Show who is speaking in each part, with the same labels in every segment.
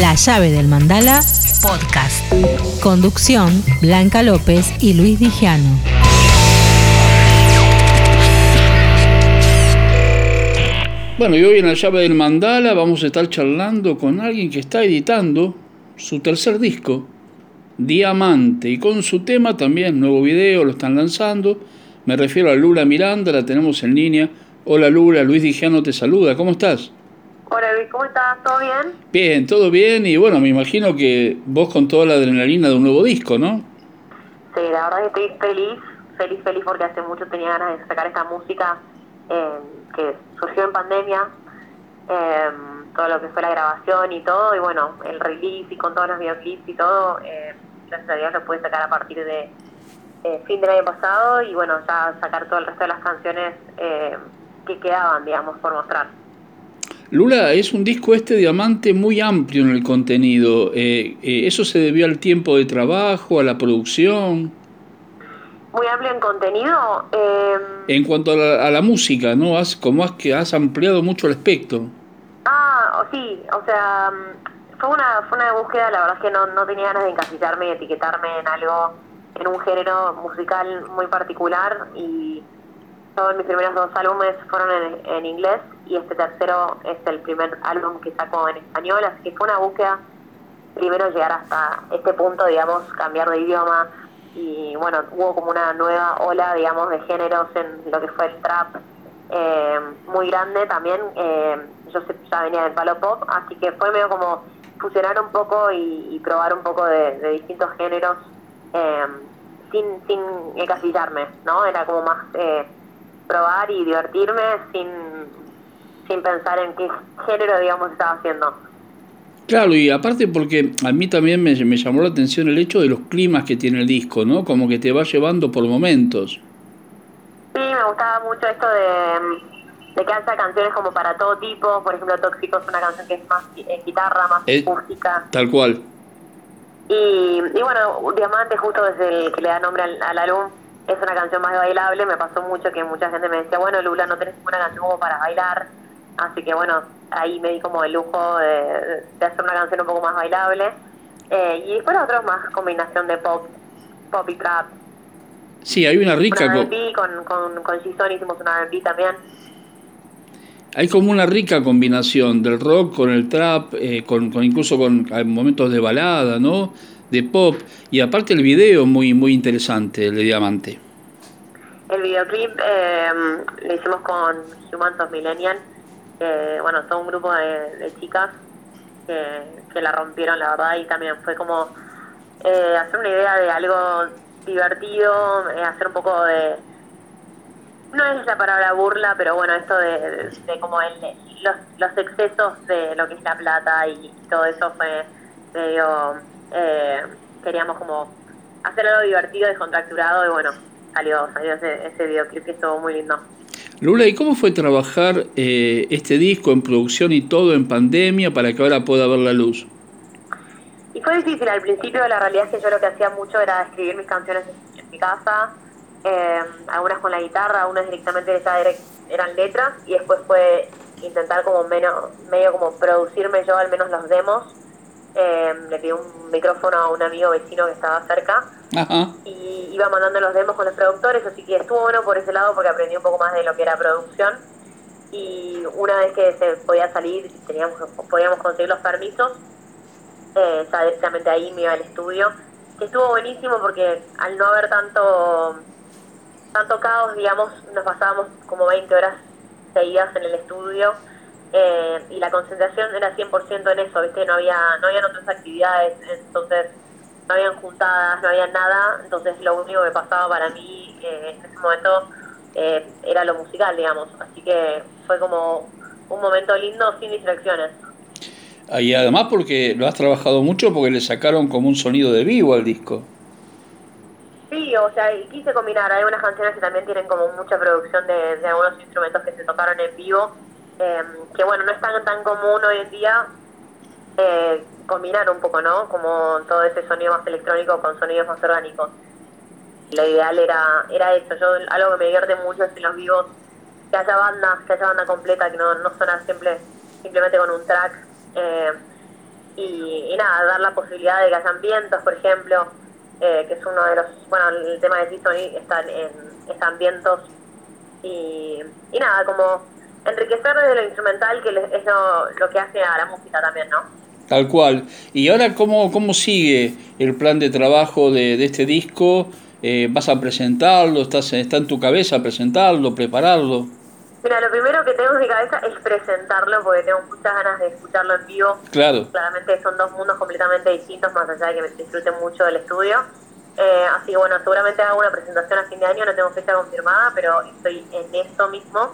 Speaker 1: La llave del mandala podcast. Conducción Blanca López y Luis Dijano.
Speaker 2: Bueno, y hoy en la llave del mandala vamos a estar charlando con alguien que está editando su tercer disco, Diamante, y con su tema también, nuevo video, lo están lanzando. Me refiero a Lula Miranda, la tenemos en línea. Hola Lula, Luis Dijano te saluda, ¿cómo estás?
Speaker 3: Hola Luis, ¿cómo estás? ¿Todo bien?
Speaker 2: Bien, todo bien y bueno, me imagino que vos con toda la adrenalina de un nuevo disco, ¿no?
Speaker 3: Sí, la verdad que estoy feliz, feliz, feliz porque hace mucho tenía ganas de sacar esta música eh, que surgió en pandemia, eh, todo lo que fue la grabación y todo, y bueno, el release y con todos los videoclips y todo, eh, gracias a Dios lo pude sacar a partir de fin del año pasado y bueno, ya sacar todo el resto de las canciones que quedaban, digamos, por mostrar.
Speaker 2: Lula, es un disco este diamante muy amplio en el contenido. Eh, eh, ¿Eso se debió al tiempo de trabajo, a la producción?
Speaker 3: Muy amplio en contenido. Em,
Speaker 2: en cuanto a la, música, ¿no? Has, como has, que has ampliado mucho el espectro.
Speaker 3: Ah, sí, o sea, fue una, fue una búsqueda, la verdad es que no, no tenía ganas de encasillarme y etiquetarme en algo, en un género musical muy particular y todos mis primeros dos álbumes fueron en, inglés y este tercero es el primer álbum que saco en español, así que fue una búsqueda primero llegar hasta este punto, digamos, cambiar de idioma y bueno, hubo como una nueva ola, digamos, de géneros en lo que fue el trap eh, muy grande también, eh, yo ya venía del palo pop, así que fue medio como fusionar un poco y, probar un poco de, distintos géneros eh, sin, sin encasillarme, ¿no? Era como más probar y divertirme sin, sin pensar en qué género, digamos, estaba haciendo.
Speaker 2: Claro, y aparte porque a mí también me, me, llamó la atención el hecho de los climas que tiene el disco, ¿no? Como que te va llevando por momentos.
Speaker 3: Sí, me gustaba mucho esto de, de que haya canciones como para todo tipo. Por ejemplo, Tóxico es una canción que es más en guitarra, más acústica.
Speaker 2: Tal cual.
Speaker 3: Y, y bueno, Diamante justo es el que le da nombre al álbum es una canción más bailable. Me pasó mucho que mucha gente me decía, bueno, Lula, no tenés ninguna canción como para bailar. Así que bueno, ahí me di como el lujo de, hacer una canción un poco más bailable. Eh, y después otros más combinación de pop, pop y trap.
Speaker 2: Sí, hay una rica...
Speaker 3: con, con, con hicimos una R&B también.
Speaker 2: Hay como una rica combinación del rock con el trap, eh, con, con, incluso con momentos de balada, ¿no? De pop y aparte el video muy muy interesante, el de Diamante.
Speaker 3: El videoclip eh, lo hicimos con Humans of Millennial, bueno, todo un grupo de, chicas que, la rompieron, la verdad, y también fue como eh, hacer una idea de algo divertido, eh, hacer un poco de... No es la palabra burla, pero bueno, esto de, como el, los, los excesos de lo que es la plata y todo eso fue medio eh, queríamos como hacer algo divertido, descontracturado y bueno, salió, salió ese, ese videoclip que estuvo muy lindo.
Speaker 2: Lula, ¿y cómo fue trabajar eh, este disco en producción y todo en pandemia para que ahora pueda ver la luz?
Speaker 3: Y fue difícil al principio, la realidad es que yo lo que hacía mucho era escribir mis canciones en mi casa, eh, algunas con la guitarra, algunas directamente ya eran letras y después fue intentar como menos, medio como producirme yo al menos los demos eh, le pidió un micrófono a un amigo vecino que estaba cerca y iba mandando los demos con los productores, así que estuvo bueno por ese lado porque aprendí un poco más de lo que era producción. Y una vez que se podía salir, teníamos podíamos conseguir los permisos, eh, ya directamente ahí me iba al estudio, que estuvo buenísimo porque al no haber tanto tanto caos, digamos, nos pasábamos como 20 horas seguidas en el estudio eh, y la concentración era 100% en eso, ¿viste? No había, no habían otras actividades, entonces no habían juntadas, no había nada, entonces lo único que pasaba para mí eh, en ese momento eh, era lo musical, digamos, así que fue como un momento lindo sin distracciones.
Speaker 2: Y además porque lo has trabajado mucho porque le sacaron como un sonido de vivo al disco.
Speaker 3: Sí, o sea, quise combinar, hay unas canciones que también tienen como mucha producción de, de algunos instrumentos que se tocaron en vivo Em, que bueno, no es tan, tan común hoy en día eh, combinar un poco, ¿no? Como todo ese sonido más electrónico con sonidos más orgánicos. Lo ideal era, era eso, yo algo que me divierte mucho es en los vivos que haya bandas, que haya banda completa, que no, no suena siempre, simplemente con un track. Eh, y, nada, dar la posibilidad de que hayan vientos, por ejemplo, eh, que es uno de los, bueno, el tema de Titoni están en, están vientos y, y nada, como enriquecer desde lo instrumental, que es lo, lo que hace a la música también, ¿no?
Speaker 2: Tal cual. ¿Y ahora cómo, cómo sigue el plan de trabajo de, de este disco? Eh, ¿Vas a presentarlo? ¿Estás, ¿Está en tu cabeza presentarlo, prepararlo?
Speaker 3: Mira, lo primero que tengo en mi cabeza es presentarlo porque tengo muchas ganas de escucharlo en vivo.
Speaker 2: Claro.
Speaker 3: Claramente son dos mundos completamente distintos, más allá de que me disfrute mucho del estudio. Eh, así que bueno, seguramente hago una presentación a fin de año, no tengo fecha confirmada, pero estoy en esto mismo.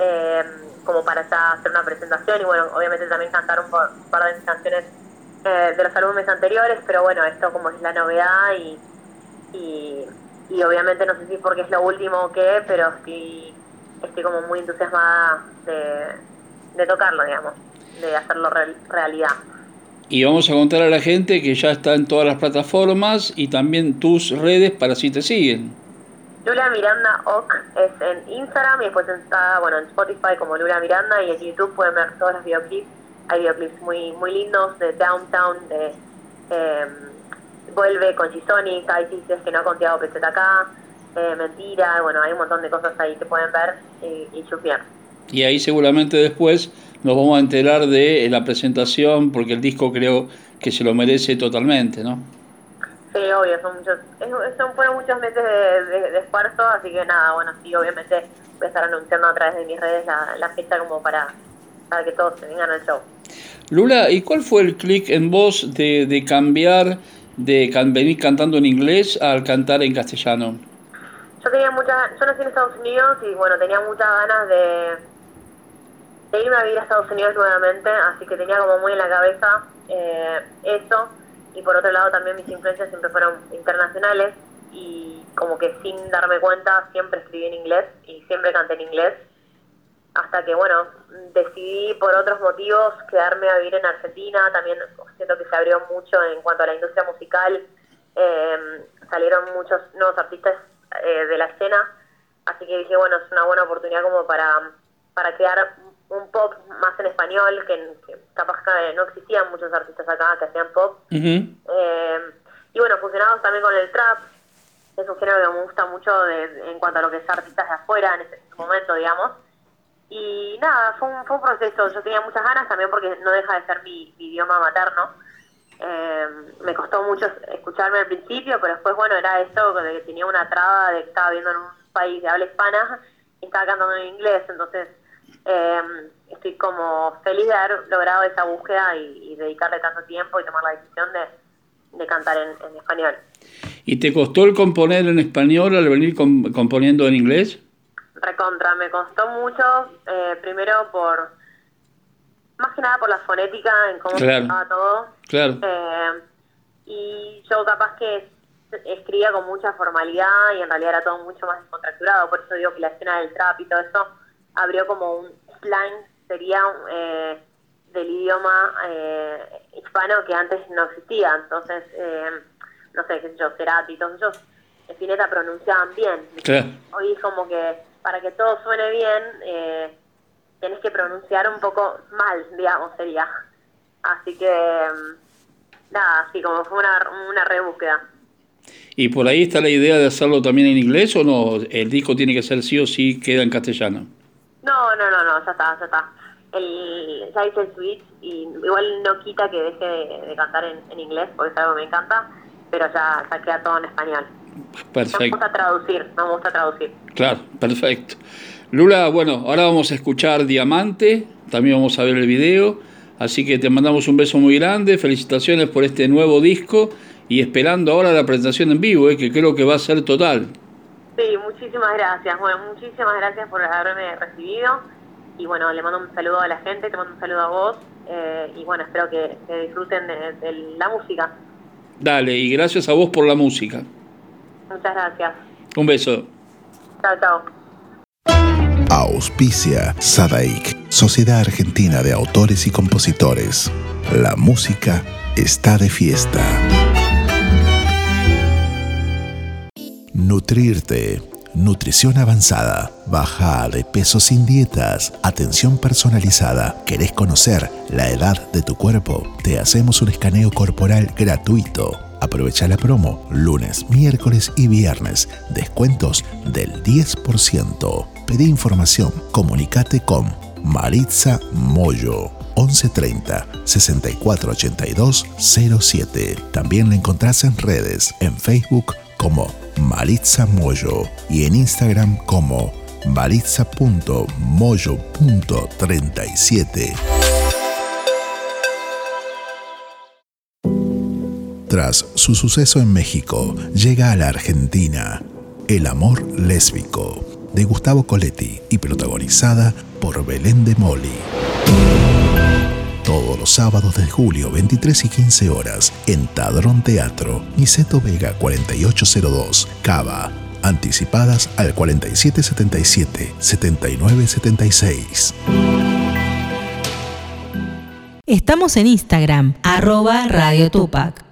Speaker 3: Eh, como para ya hacer una presentación y bueno, obviamente también cantar un par, de mis canciones eh, de los álbumes anteriores, pero bueno, esto como es la novedad y, y, obviamente no sé si porque es lo último o qué, pero estoy, estoy como muy entusiasmada de, tocarlo, digamos, de hacerlo realidad.
Speaker 2: Y vamos a contar a la gente que ya está en todas las plataformas y también tus redes para si te siguen.
Speaker 3: Lula Miranda Oc es en Instagram y después está bueno en Spotify como Lula Miranda y en YouTube pueden ver todos los videoclips. Hay videoclips muy muy lindos de Downtown, de eh, Vuelve con Chisoni, hay es que no ha contiado peseta acá, eh, Mentira, bueno, hay un montón de cosas ahí que pueden ver y chupiar.
Speaker 2: Y ahí seguramente después nos vamos a enterar de la presentación porque el disco creo que se lo merece totalmente, ¿no?
Speaker 3: Sí, obvio, son muchos, son, fueron muchos meses de, esfuerzo, así que nada, bueno, sí, obviamente voy a estar anunciando a través de mis redes la, la fecha como para, para que todos se vengan al show.
Speaker 2: Lula, ¿y cuál fue el clic en vos de, de cambiar, de venir cantando en inglés al cantar en castellano?
Speaker 3: Yo tenía muchas, yo nací en Estados Unidos y bueno, tenía muchas ganas de, de irme a vivir a Estados Unidos nuevamente, así que tenía como muy en la cabeza eh, eso y por otro lado también mis influencias siempre fueron internacionales y como que sin darme cuenta siempre escribí en inglés y siempre canté en inglés. Hasta que bueno decidí por otros motivos quedarme a vivir en Argentina. También siento que se abrió mucho en cuanto a la industria musical. Em, salieron muchos nuevos artistas eh, de la escena. Así que dije bueno es una buena oportunidad como para para crear un pop más en español, que, capaz que no existían muchos artistas acá que hacían pop. Eh, y bueno, fusionamos también con el trap, es un género que me gusta mucho en cuanto a lo que es artistas de afuera en ese momento, digamos. Y nada, fue un, fue un proceso, yo tenía muchas ganas también porque no deja de ser mi, idioma materno. Eh, me costó mucho escucharme al principio, pero después, bueno, era esto de que tenía una traba de que estaba viendo en un país de habla hispana y estaba cantando en inglés, entonces eh, estoy como feliz de haber logrado esa búsqueda y, dedicarle tanto tiempo y tomar la decisión de, cantar en, español.
Speaker 2: ¿Y te costó el componer en español al venir componiendo en inglés?
Speaker 3: Recontra, me costó mucho, eh, primero por, más que nada por la fonética, en cómo se todo.
Speaker 2: Claro.
Speaker 3: Eh, y yo capaz que escribía con mucha formalidad y en realidad era todo mucho más descontracturado, por eso digo que la escena del trap y todo eso abrió como un slang, sería eh, del idioma eh, hispano que antes no existía. Entonces, eh, no sé, qué sé yo, Cerati, todos ellos, Spinetta pronunciaban bien. Hoy es como que para que todo suene bien, eh, tenés que pronunciar un poco mal, digamos, sería. Así que, mm, nada, así como fue una, una rebúsqueda.
Speaker 2: ¿Y por ahí está la idea de hacerlo también en inglés o no? ¿El disco tiene que ser sí o sí queda en castellano?
Speaker 3: No, no, no, no, ya está, ya está. El, ya hice el switch y igual no quita que deje de, cantar en, inglés, porque es algo que me encanta, pero ya, ya queda todo en español.
Speaker 2: Perfecto.
Speaker 3: me gusta traducir, no me gusta traducir.
Speaker 2: Claro, perfecto. Lula, bueno, ahora vamos a escuchar Diamante, también vamos a ver el video, así que te mandamos un beso muy grande, felicitaciones por este nuevo disco y esperando ahora la presentación en vivo, eh, que creo que va a ser total.
Speaker 3: Sí, muchísimas gracias. Bueno, muchísimas gracias por haberme recibido. Y bueno, le mando un saludo a la gente, te mando un saludo a vos. Eh, y bueno, espero que, disfruten de, la música.
Speaker 2: Dale, y gracias a vos por la música.
Speaker 3: Muchas gracias.
Speaker 2: Un beso.
Speaker 3: Chao, chao.
Speaker 4: Auspicia Sadaik, Sociedad Argentina de Autores y Compositores. La música está de fiesta. Nutrirte nutrición avanzada, baja de peso sin dietas, atención personalizada. ¿Querés conocer la edad de tu cuerpo? Te hacemos un escaneo corporal gratuito. Aprovecha la promo lunes, miércoles y viernes. Descuentos del 10%. Pedí información. Comunicate con Maritza Moyo 1130 6482 07. También la encontrás en redes, en Facebook como Maritza Moyo y en Instagram como maritza.moyo.37. Tras su suceso en México, llega a la Argentina El amor lésbico de Gustavo Coletti y protagonizada por Belén de Moli. Sábados de julio, 23 y 15 horas, en Tadrón Teatro, Niceto Vega 4802, Cava. Anticipadas al 4777-7976.
Speaker 1: Estamos en Instagram, arroba Radio Tupac.